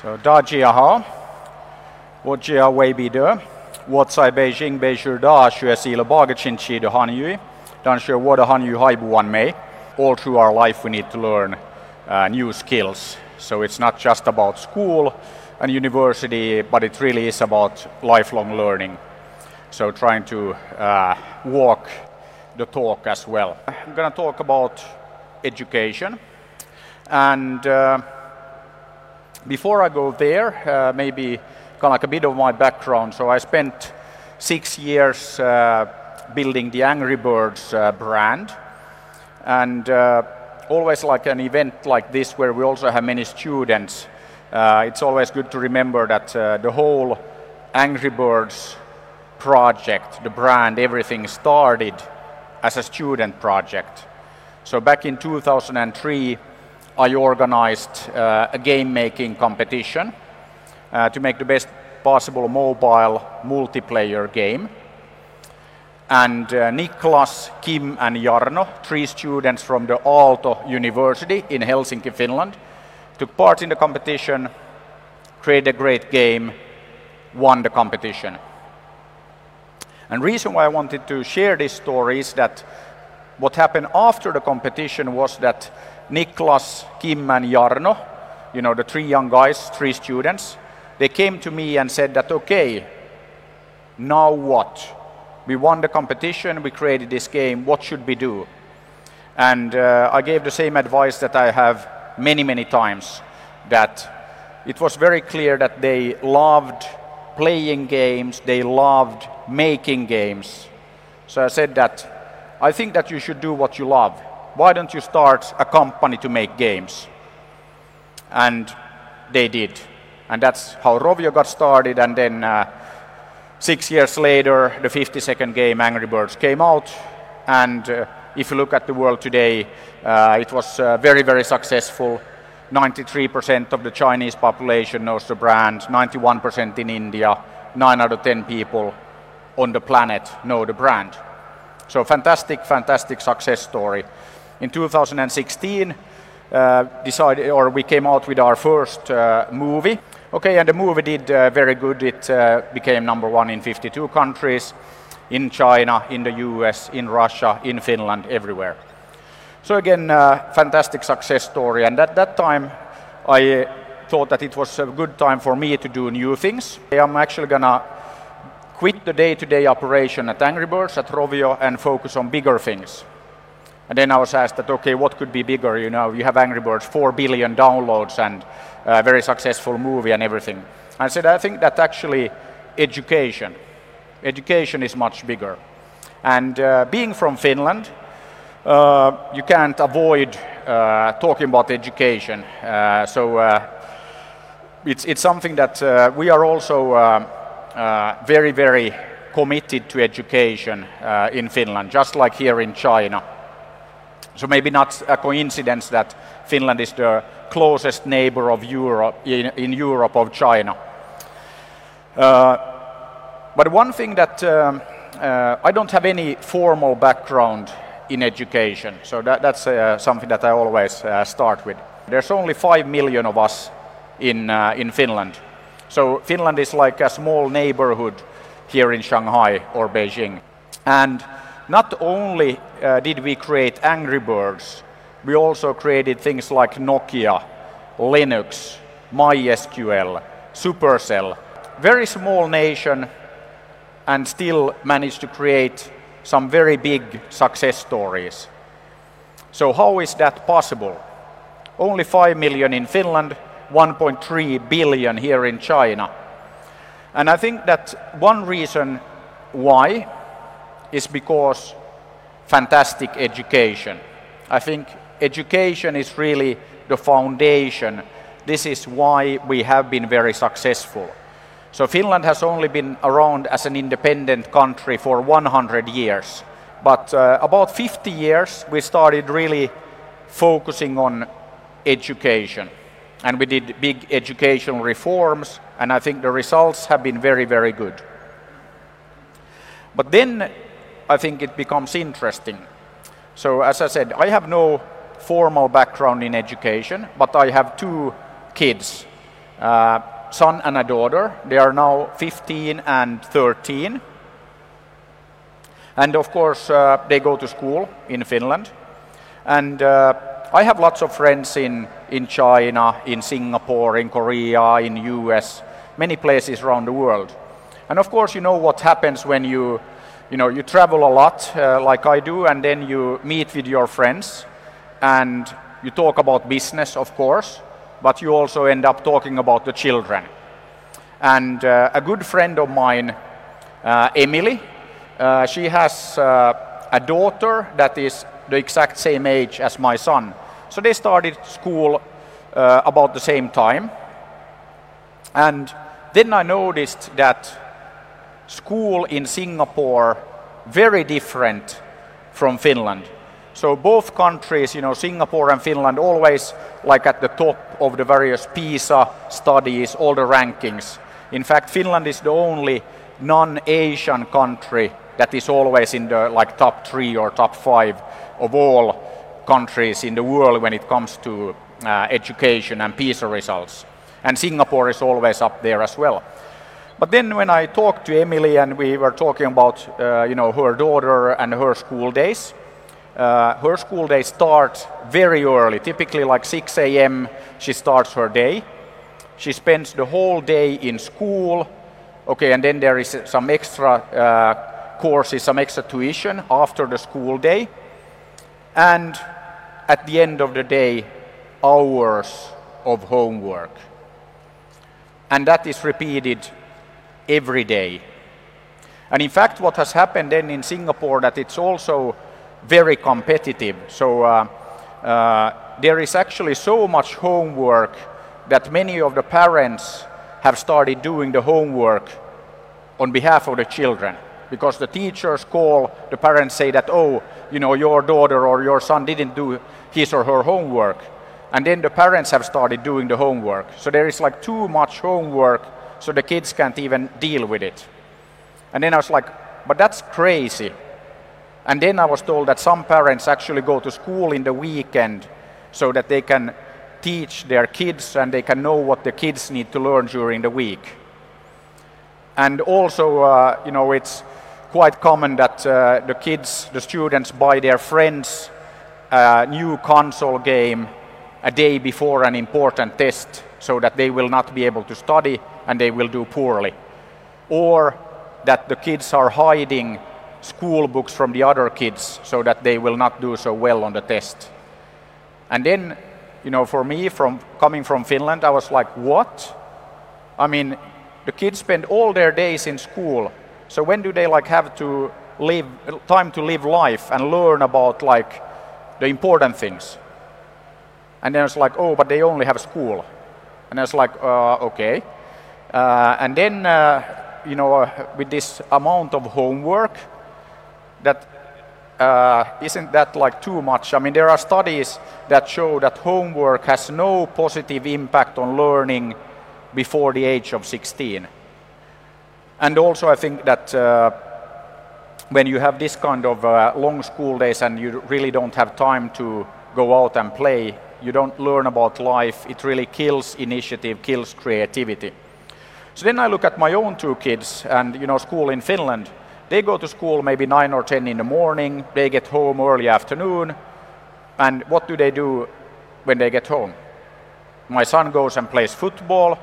So da jia ha, wo jia wei bi de, wo zai Beijing bei shur da xue si le ba ge chin chi de han yu, dan xue wo de han yu hai bu wan mei. All through our life we need to learn uh, new skills. So it's not just about school and university, but it really is about lifelong learning. So trying to uh, walk the talk as well. I'm going to talk about education. And uh, before I go there, uh, maybe kind of like a bit of my background. So I spent six years uh, building the Angry Birds uh, brand. And always like an event like this where we also have many students, it's always good to remember that the whole Angry Birds project, the brand, everything started as a student project. So back in 2003, I organized uh, a game making competition uh, to make the best possible mobile multiplayer game. And uh, Niklas, Kim, and Jarno, three students from the Aalto University in Helsinki, Finland, took part in the competition, created a great game, won the competition. And reason why I wanted to share this story is that what happened after the competition was that Niklas, Kim, and Jarno, you know, the three young guys, three students, they came to me and said that, okay, now what? We won the competition, we created this game, what should we do? And uh, I gave the same advice that I have many, many times that it was very clear that they loved playing games, they loved making games. So I said that I think that you should do what you love. Why don't you start a company to make games? And they did. And that's how Rovio got started. And then uh, six years later, the 50 second game Angry Birds came out. And uh, if you look at the world today, uh, it was uh, very, very successful. 93% of the Chinese population knows the brand, 91% in India, 9 out of 10 people on the planet know the brand. So fantastic, fantastic success story. In 2016, uh, decided, or we came out with our first uh, movie. Okay, and the movie did uh, very good. It became number one in 52 countries, in China, in the US, in Russia, in Finland, everywhere. So again, uh, fantastic success story. And at that time, I thought that it was a good time for me to do new things. I'm actually gonna quit the day-to-day operation at Angry Birds, at Rovio, and focus on bigger things. And then I was asked that, okay, what could be bigger? You know, you have Angry Birds, 4 billion downloads and a very successful movie and everything. I said, I think that actually education, education is much bigger. And uh, being from Finland, uh, you can't avoid uh, talking about education. Uh, so it's, it's something that we are also very, very committed to education in Finland, just like here in China. So maybe not a coincidence that Finland is the closest neighbor of Europe in, in Europe of China. Uh, but one thing that um, uh, I don't have any formal background in education. So that, that's uh, something that I always uh, start with. There's only 5 million of us in, uh, in Finland. So Finland is like a small neighborhood here in Shanghai or Beijing. And not only uh, did we create Angry Birds, we also created things like Nokia, Linux, MySQL, Supercell. Very small nation and still managed to create some very big success stories. So how is that possible? Only 5 million in Finland, 1.3 billion here in China. And I think that one reason why is because fantastic education. I think education is really the foundation. This is why we have been very successful. So Finland has only been around as an independent country for 100 years. But uh, about 50 years, we started really focusing on education. And we did big educational reforms, and I think the results have been very, very good. But then I think it becomes interesting. So, as I said, I have no formal background in education, but I have two kids uh, son and a daughter. They are now 15 and 13. And of course, uh, they go to school in Finland. And uh, I have lots of friends in, in China, in Singapore, in Korea, in US, many places around the world. And of course, you know what happens when you, you know, you travel a lot, uh, like I do, and then you meet with your friends, and you talk about business, of course, but you also end up talking about the children. And uh, a good friend of mine, uh, Emily, uh, she has uh, a daughter that is the exact same age as my son. So they started school uh, about the same time. And then I noticed that school in Singapore very different from Finland. So both countries, you know, Singapore and Finland, always like at the top of the various PISA studies, all the rankings. In fact, Finland is the only non-Asian country that is always in the like top three or top five of all countries in the world when it comes to uh, education and PISA results. And Singapore is always up there as well. But then when I talked to Emily and we were talking about, uh, you know, her daughter and her school days, uh, her school days start very early, typically like 6 a.m. She starts her day. She spends the whole day in school. Okay, and then there is some extra uh, courses, some extra tuition after the school day. And at the end of the day, hours of homework. And that is repeated every day. And in fact, what has happened then in Singapore that it's also very competitive. So uh, uh, there is actually so much homework that many of the parents have started doing the homework on behalf of the children because the teachers call the parents say that oh you know your daughter or your son didn't do his or her homework and then the parents have started doing the homework so there is like too much homework so the kids can't even deal with it. And then i was like but that's crazy. And then I was told that some parents actually go to school in the weekend so that they can teach their kids and they can know what the kids need to learn during the week. And also, uh, you know, it's quite common that uh, the kids, the students, buy their friends a new console game a day before an important test so that they will not be able to study and they will do poorly. Or that the kids are hiding school books from the other kids so that they will not do so well on the test. And then, you know, for me, from coming from Finland, I was like, what? I mean, the kids spend all their days in school. So when do they like have to live time to live life and learn about like the important things? And then it's like, oh, but they only have school. And it's like, uh, okay. Uh, and then, uh, you know, uh, with this amount of homework, that isn't that like too much? I mean, there are studies that show that homework has no positive impact on learning before the age of 16. And also, I think that when you have this kind of uh, long school days and you really don't have time to go out and play, you don't learn about life, it really kills initiative, kills creativity. So then I look at my own two kids and, you know, school in Finland they go to school maybe 9 or 10 in the morning, they get home early afternoon, and what do they do when they get home? My son goes and plays football.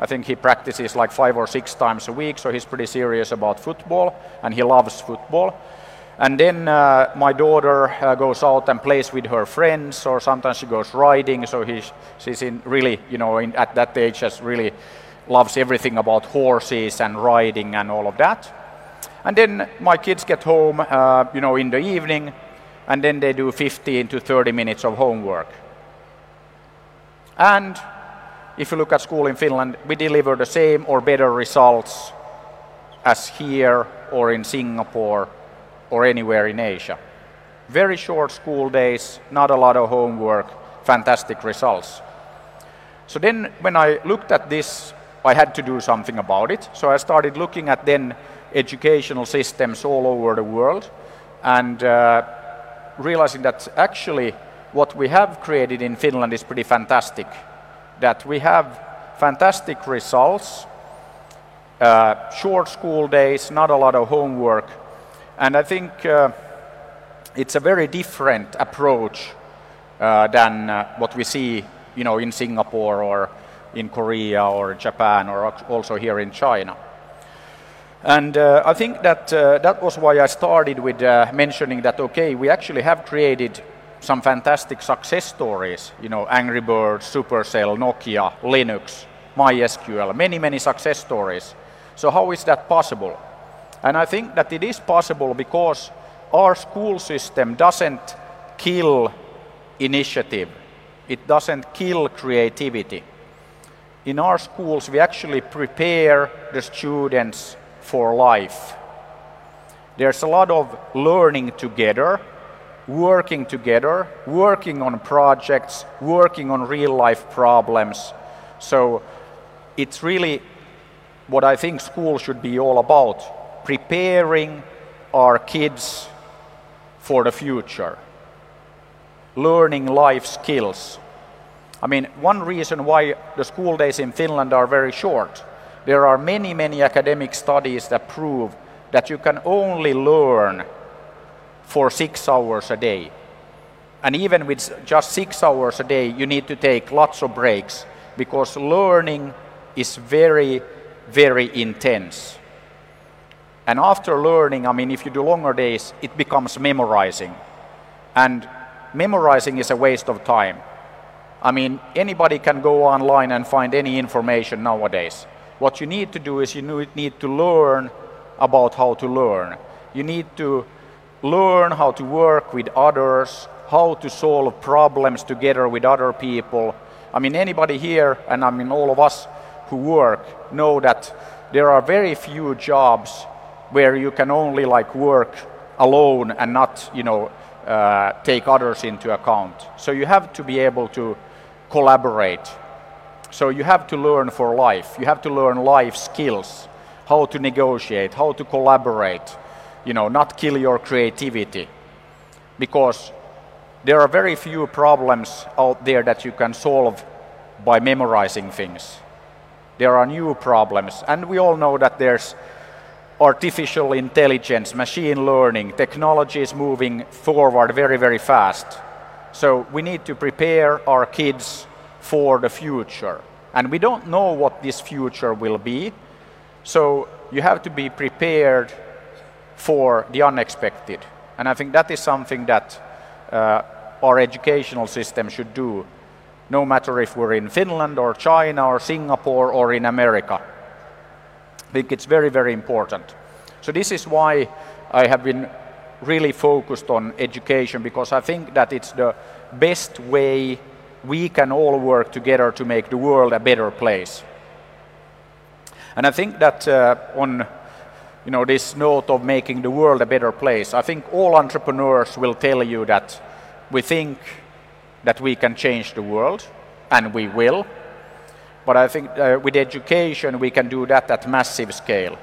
I think he practices like five or six times a week, so he's pretty serious about football, and he loves football. And then uh, my daughter uh, goes out and plays with her friends, or sometimes she goes riding. So he's, she's in really, you know, in, at that age, has really loves everything about horses and riding and all of that. And then my kids get home, uh, you know, in the evening, and then they do 15 to 30 minutes of homework. And if you look at school in Finland, we deliver the same or better results as here or in Singapore or anywhere in Asia. Very short school days, not a lot of homework, fantastic results. So then when I looked at this, I had to do something about it. So I started looking at then educational systems all over the world and uh, realizing that actually what we have created in Finland is pretty fantastic. That we have fantastic results, uh, short school days, not a lot of homework, and I think uh, it's a very different approach uh, than uh, what we see, you know, in Singapore or in Korea or Japan or also here in China. And uh, I think that uh, that was why I started with uh, mentioning that, okay, we actually have created some fantastic success stories, you know, Angry Birds, Supercell, Nokia, Linux, MySQL, many, many success stories. So how is that possible? And I think that it is possible because our school system doesn't kill initiative. It doesn't kill creativity. In our schools, we actually prepare the students for life. There's a lot of learning together, working together, working on projects, working on real life problems. So it's really what I think school should be all about preparing our kids for the future, learning life skills. I mean, one reason why the school days in Finland are very short, there are many, many academic studies that prove that you can only learn for six hours a day. And even with just six hours a day, you need to take lots of breaks because learning is very, very intense. And after learning, I mean, if you do longer days, it becomes memorizing. And memorizing is a waste of time. I mean, anybody can go online and find any information nowadays. What you need to do is you need to learn about how to learn. You need to learn how to work with others, how to solve problems together with other people. I mean, anybody here, and I mean, all of us who work, know that there are very few jobs where you can only like work alone and not, you know, uh, take others into account. So you have to be able to collaborate. So you have to learn for life. You have to learn life skills, how to negotiate, how to collaborate, you know, not kill your creativity. Because there are very few problems out there that you can solve by memorizing things. There are new problems, and we all know that there's artificial intelligence, machine learning, technology is moving forward very, very fast. So we need to prepare our kids for the future. And we don't know what this future will be. So you have to be prepared for the unexpected. And I think that is something that uh, our educational system should do, no matter if we're in Finland or China or Singapore or in America. I think it's very, very important. So this is why I have been really focused on education because I think that it's the best way we can all work together to make the world a better place. And I think that uh, on you know, this note of making the world a better place, I think all entrepreneurs will tell you that we think that we can change the world, and we will. But I think uh, with education, we can do that at massive scale.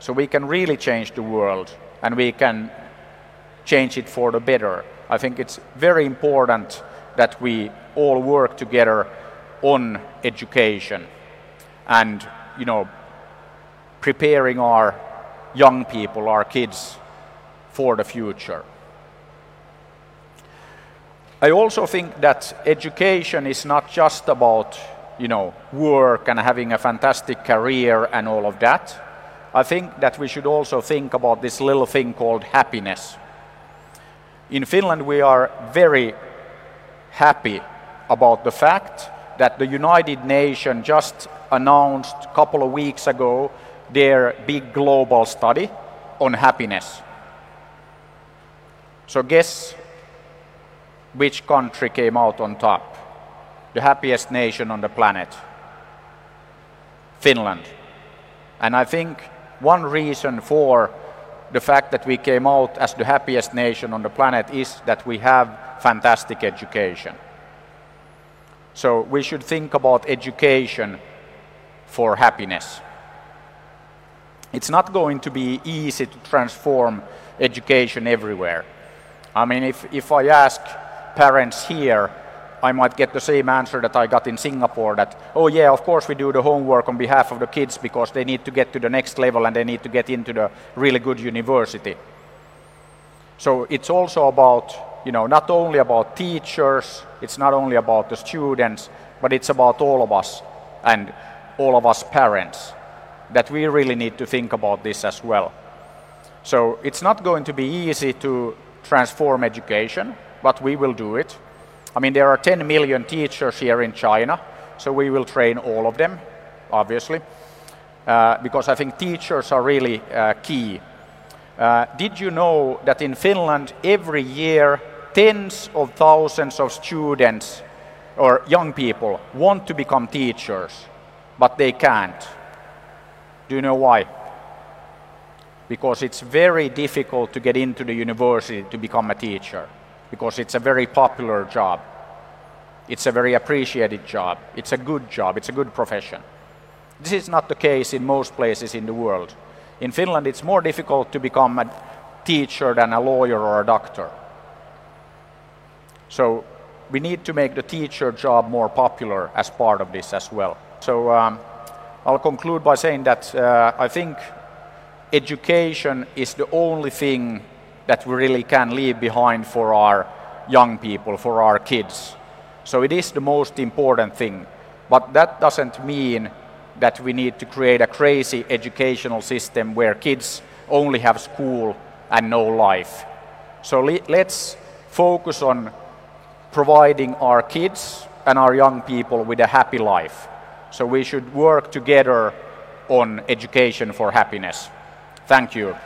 So we can really change the world and we can change it for the better. I think it's very important that we all work together on education and, you know, preparing our young people, our kids, for the future. I also think that education is not just about you know, work and having a fantastic career and all of that. I think that we should also think about this little thing called happiness. In Finland, we are very happy about the fact that the United Nations just announced a couple of weeks ago their big global study on happiness. So, guess which country came out on top? the happiest nation on the planet, Finland. And I think one reason for the fact that we came out as the happiest nation on the planet is that we have fantastic education. So we should think about education for happiness. It's not going to be easy to transform education everywhere. I mean, if, if I ask parents here I might get the same answer that I got in Singapore that, oh, yeah, of course we do the homework on behalf of the kids because they need to get to the next level and they need to get into the really good university. So it's also about, you know, not only about teachers, it's not only about the students, but it's about all of us and all of us parents that we really need to think about this as well. So it's not going to be easy to transform education, but we will do it. I mean, there are 10 million teachers here in China, so we will train all of them, obviously, uh, because I think teachers are really uh, key. Uh, did you know that in Finland every year tens of thousands of students or young people want to become teachers, but they can't? Do you know why? Because it's very difficult to get into the university to become a teacher because it's a very popular job. It's a very appreciated job. It's a good job. It's a good profession. This is not the case in most places in the world. In Finland, it's more difficult to become a teacher than a lawyer or a doctor. So we need to make the teacher job more popular as part of this as well. So um, I'll conclude by saying that uh, I think education is the only thing that we really can leave behind for our young people, for our kids. So it is the most important thing. But that doesn't mean that we need to create a crazy educational system where kids only have school and no life. So le- let's focus on providing our kids and our young people with a happy life. So we should work together on education for happiness. Thank you.